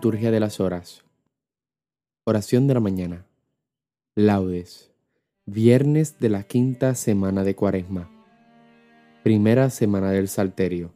Liturgia de las Horas. Oración de la mañana. Laudes. Viernes de la quinta semana de Cuaresma. Primera semana del Salterio.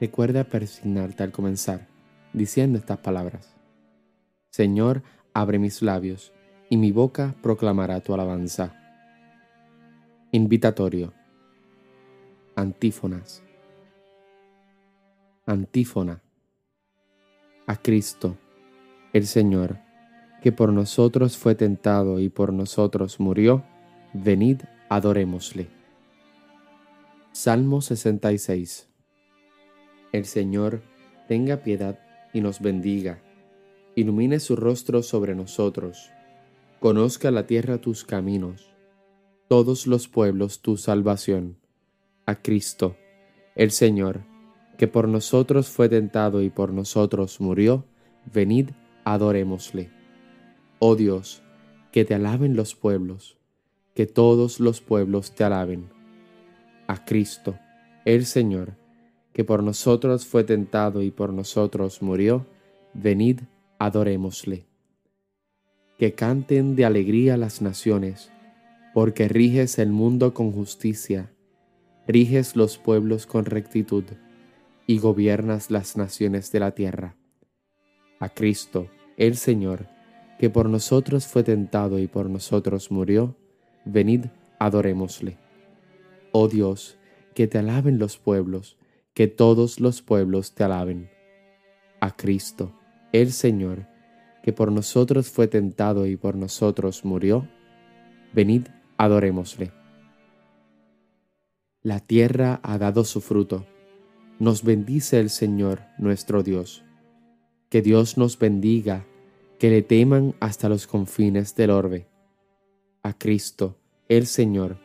Recuerda persignarte al comenzar, diciendo estas palabras. Señor, abre mis labios, y mi boca proclamará tu alabanza. Invitatorio. Antífonas. Antífona a Cristo, el Señor, que por nosotros fue tentado y por nosotros murió, venid, adorémosle. Salmo 66 El Señor tenga piedad y nos bendiga, ilumine su rostro sobre nosotros, conozca la tierra tus caminos, todos los pueblos tu salvación. A Cristo, el Señor, que por nosotros fue tentado y por nosotros murió, venid, adorémosle. Oh Dios, que te alaben los pueblos, que todos los pueblos te alaben. A Cristo, el Señor, que por nosotros fue tentado y por nosotros murió, venid, adorémosle. Que canten de alegría las naciones, porque riges el mundo con justicia, riges los pueblos con rectitud y gobiernas las naciones de la tierra. A Cristo, el Señor, que por nosotros fue tentado y por nosotros murió, venid, adorémosle. Oh Dios, que te alaben los pueblos, que todos los pueblos te alaben. A Cristo, el Señor, que por nosotros fue tentado y por nosotros murió, venid, adorémosle. La tierra ha dado su fruto nos bendice el Señor nuestro Dios. Que Dios nos bendiga, que le teman hasta los confines del orbe. A Cristo, el Señor,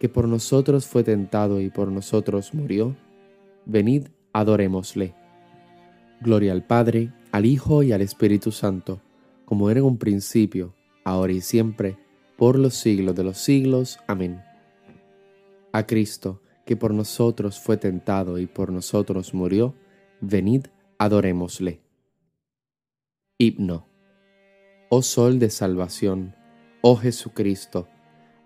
que por nosotros fue tentado y por nosotros murió, venid, adorémosle. Gloria al Padre, al Hijo y al Espíritu Santo, como era en un principio, ahora y siempre, por los siglos de los siglos. Amén. A Cristo, que por nosotros fue tentado y por nosotros murió, venid, adorémosle. Himno. Oh Sol de salvación, oh Jesucristo,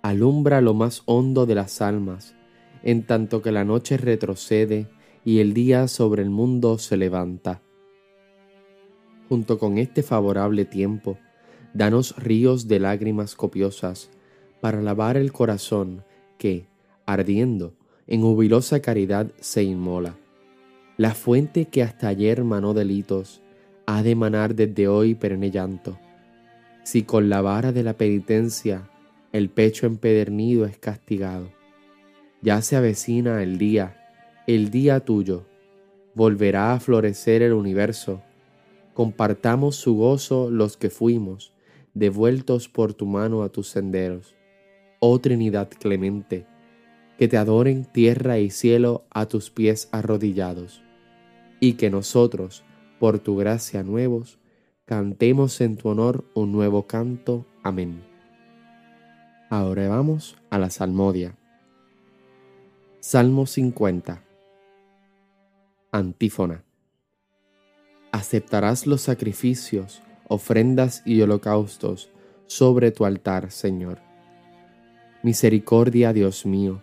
alumbra lo más hondo de las almas, en tanto que la noche retrocede y el día sobre el mundo se levanta. Junto con este favorable tiempo, danos ríos de lágrimas copiosas para lavar el corazón que, ardiendo, en jubilosa caridad se inmola. La fuente que hasta ayer manó delitos, ha de manar desde hoy perenne llanto. Si con la vara de la penitencia el pecho empedernido es castigado, ya se avecina el día, el día tuyo, volverá a florecer el universo. Compartamos su gozo los que fuimos, devueltos por tu mano a tus senderos. Oh Trinidad clemente, que te adoren tierra y cielo a tus pies arrodillados, y que nosotros, por tu gracia nuevos, cantemos en tu honor un nuevo canto. Amén. Ahora vamos a la salmodia. Salmo 50. Antífona. Aceptarás los sacrificios, ofrendas y holocaustos sobre tu altar, Señor. Misericordia, Dios mío,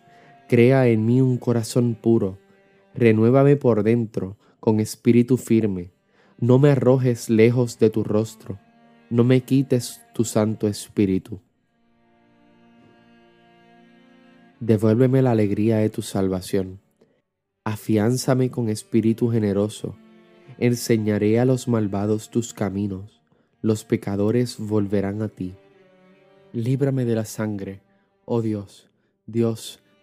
Crea en mí un corazón puro, renuévame por dentro con espíritu firme, no me arrojes lejos de tu rostro, no me quites tu Santo Espíritu. Devuélveme la alegría de tu salvación. Afiánzame con espíritu generoso. Enseñaré a los malvados tus caminos. Los pecadores volverán a ti. Líbrame de la sangre, oh Dios, Dios,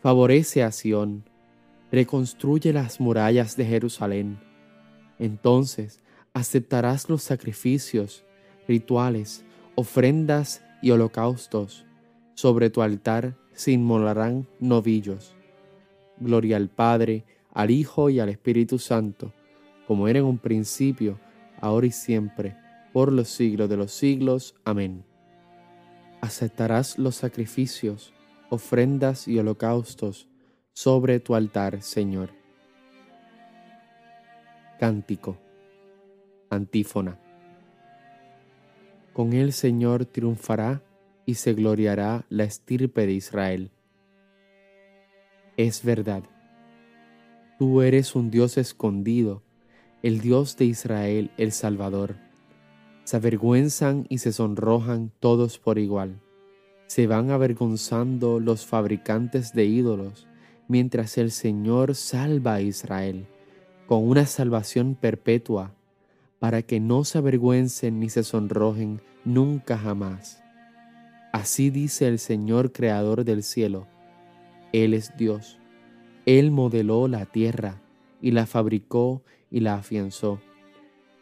favorece a Sión, reconstruye las murallas de Jerusalén. Entonces aceptarás los sacrificios, rituales, ofrendas y holocaustos. Sobre tu altar se inmolarán novillos. Gloria al Padre, al Hijo y al Espíritu Santo, como era en un principio, ahora y siempre, por los siglos de los siglos. Amén. Aceptarás los sacrificios, ofrendas y holocaustos sobre tu altar, Señor. Cántico. Antífona. Con el Señor triunfará y se gloriará la estirpe de Israel. Es verdad, tú eres un Dios escondido, el Dios de Israel, el Salvador. Se avergüenzan y se sonrojan todos por igual. Se van avergonzando los fabricantes de ídolos, mientras el Señor salva a Israel con una salvación perpetua para que no se avergüencen ni se sonrojen nunca jamás. Así dice el Señor Creador del cielo. Él es Dios. Él modeló la tierra y la fabricó y la afianzó.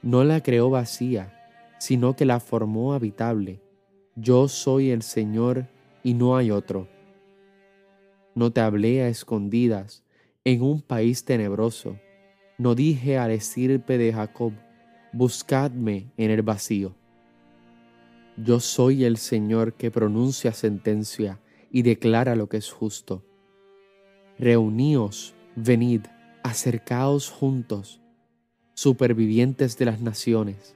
No la creó vacía, sino que la formó habitable. Yo soy el Señor y no hay otro. No te hablé a escondidas en un país tenebroso. No dije al estirpe de Jacob, buscadme en el vacío. Yo soy el Señor que pronuncia sentencia y declara lo que es justo. Reuníos, venid, acercaos juntos, supervivientes de las naciones.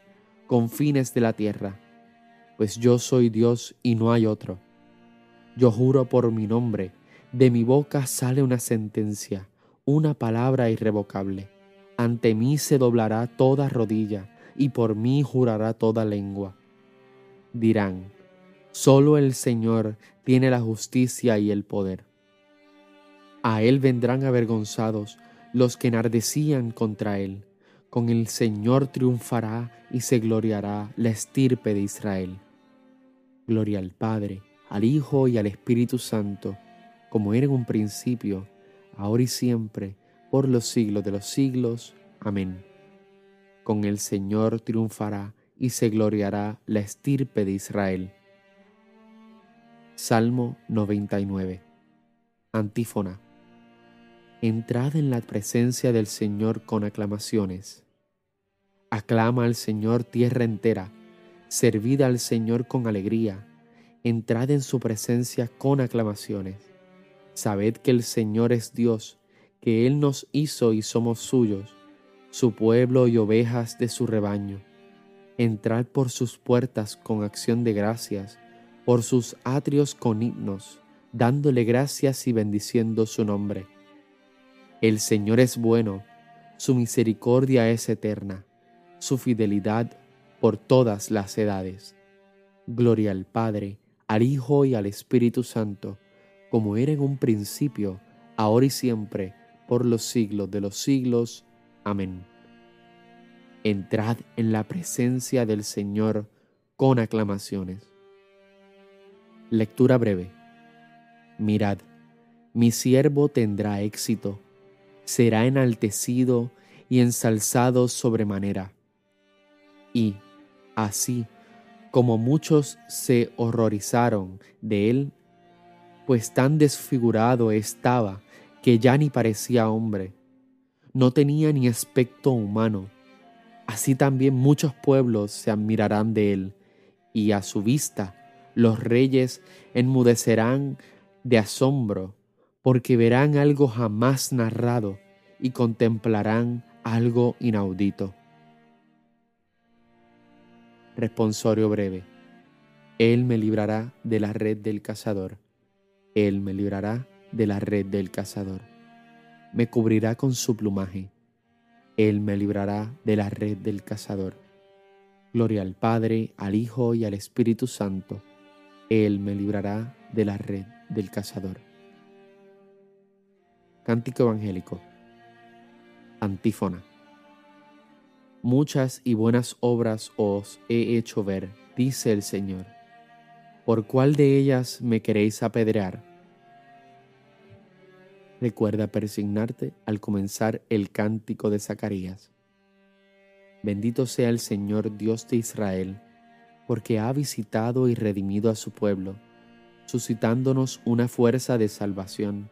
con fines de la tierra, pues yo soy Dios y no hay otro. Yo juro por mi nombre, de mi boca sale una sentencia, una palabra irrevocable ante mí se doblará toda rodilla y por mí jurará toda lengua. Dirán, solo el Señor tiene la justicia y el poder. A Él vendrán avergonzados los que enardecían contra Él. Con el Señor triunfará y se gloriará la estirpe de Israel. Gloria al Padre, al Hijo y al Espíritu Santo, como era en un principio, ahora y siempre, por los siglos de los siglos. Amén. Con el Señor triunfará y se gloriará la estirpe de Israel. Salmo 99. Antífona. Entrad en la presencia del Señor con aclamaciones. Aclama al Señor tierra entera, servid al Señor con alegría, entrad en su presencia con aclamaciones. Sabed que el Señor es Dios, que Él nos hizo y somos suyos, su pueblo y ovejas de su rebaño. Entrad por sus puertas con acción de gracias, por sus atrios con himnos, dándole gracias y bendiciendo su nombre. El Señor es bueno, su misericordia es eterna, su fidelidad por todas las edades. Gloria al Padre, al Hijo y al Espíritu Santo, como era en un principio, ahora y siempre, por los siglos de los siglos. Amén. Entrad en la presencia del Señor con aclamaciones. Lectura breve. Mirad, mi siervo tendrá éxito, será enaltecido y ensalzado sobremanera. Y, así, como muchos se horrorizaron de él, pues tan desfigurado estaba que ya ni parecía hombre, no tenía ni aspecto humano. Así también muchos pueblos se admirarán de él, y a su vista los reyes enmudecerán de asombro, porque verán algo jamás narrado y contemplarán algo inaudito. Responsorio breve. Él me librará de la red del cazador. Él me librará de la red del cazador. Me cubrirá con su plumaje. Él me librará de la red del cazador. Gloria al Padre, al Hijo y al Espíritu Santo. Él me librará de la red del cazador. Cántico Evangélico. Antífona. Muchas y buenas obras os he hecho ver, dice el Señor. ¿Por cuál de ellas me queréis apedrear? Recuerda persignarte al comenzar el cántico de Zacarías. Bendito sea el Señor Dios de Israel, porque ha visitado y redimido a su pueblo, suscitándonos una fuerza de salvación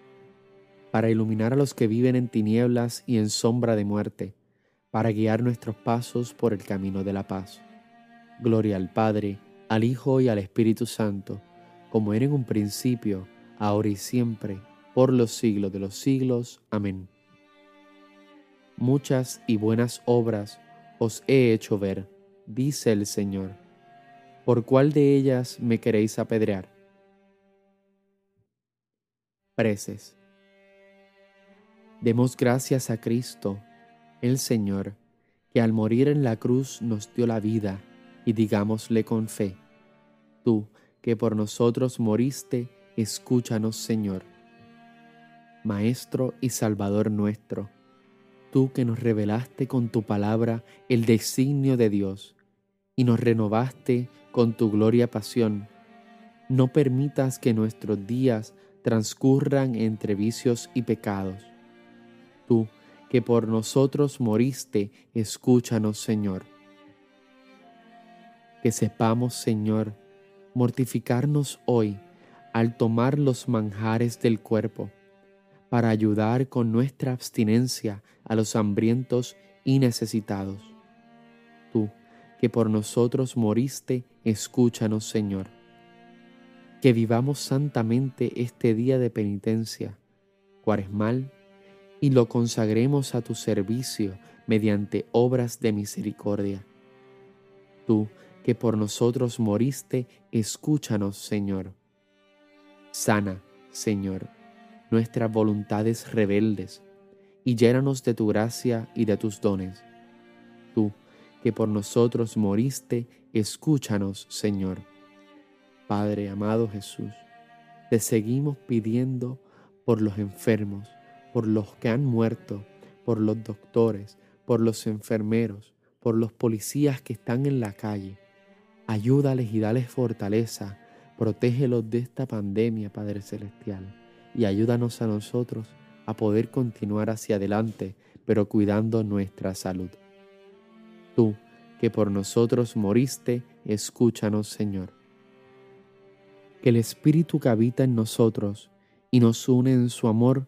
para iluminar a los que viven en tinieblas y en sombra de muerte, para guiar nuestros pasos por el camino de la paz. Gloria al Padre, al Hijo y al Espíritu Santo, como era en un principio, ahora y siempre, por los siglos de los siglos. Amén. Muchas y buenas obras os he hecho ver, dice el Señor. ¿Por cuál de ellas me queréis apedrear? Preces. Demos gracias a Cristo, el Señor, que al morir en la cruz nos dio la vida y digámosle con fe, tú que por nosotros moriste, escúchanos Señor. Maestro y Salvador nuestro, tú que nos revelaste con tu palabra el designio de Dios y nos renovaste con tu gloria pasión, no permitas que nuestros días transcurran entre vicios y pecados. Tú que por nosotros moriste, escúchanos Señor que sepamos, Señor, mortificarnos hoy al tomar los manjares del cuerpo, para ayudar con nuestra abstinencia a los hambrientos y necesitados. Tú, que por nosotros moriste, escúchanos, Señor. Que vivamos santamente este día de penitencia, cuaresmal, y lo consagremos a tu servicio mediante obras de misericordia. Tú, que por nosotros moriste, escúchanos, Señor. Sana, Señor, nuestras voluntades rebeldes, y llénanos de tu gracia y de tus dones. Tú, que por nosotros moriste, escúchanos, Señor. Padre amado Jesús, te seguimos pidiendo por los enfermos, por los que han muerto, por los doctores, por los enfermeros, por los policías que están en la calle, Ayúdales y dales fortaleza. Protégelos de esta pandemia, Padre Celestial. Y ayúdanos a nosotros a poder continuar hacia adelante, pero cuidando nuestra salud. Tú, que por nosotros moriste, escúchanos, Señor. que el Espíritu que habita en nosotros y nos une en su amor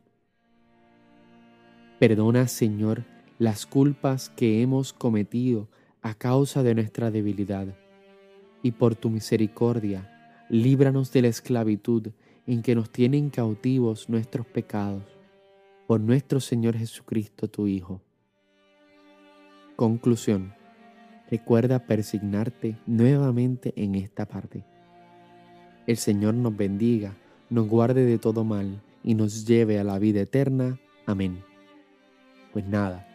Perdona, Señor, las culpas que hemos cometido a causa de nuestra debilidad, y por tu misericordia, líbranos de la esclavitud en que nos tienen cautivos nuestros pecados, por nuestro Señor Jesucristo, tu Hijo. Conclusión. Recuerda persignarte nuevamente en esta parte. El Señor nos bendiga, nos guarde de todo mal y nos lleve a la vida eterna. Amén. Pues nada,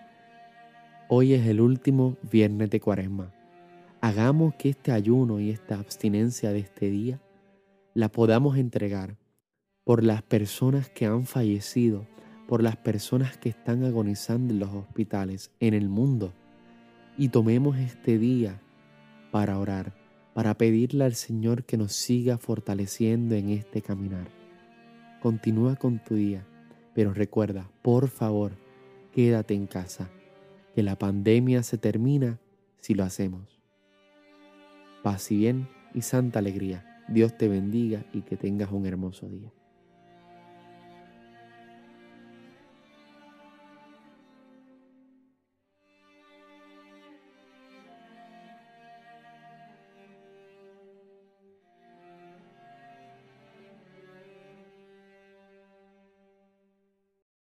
hoy es el último viernes de cuaresma. Hagamos que este ayuno y esta abstinencia de este día la podamos entregar por las personas que han fallecido, por las personas que están agonizando en los hospitales en el mundo. Y tomemos este día para orar para pedirle al Señor que nos siga fortaleciendo en este caminar. Continúa con tu día, pero recuerda, por favor, quédate en casa, que la pandemia se termina si lo hacemos. Paz y bien y santa alegría. Dios te bendiga y que tengas un hermoso día.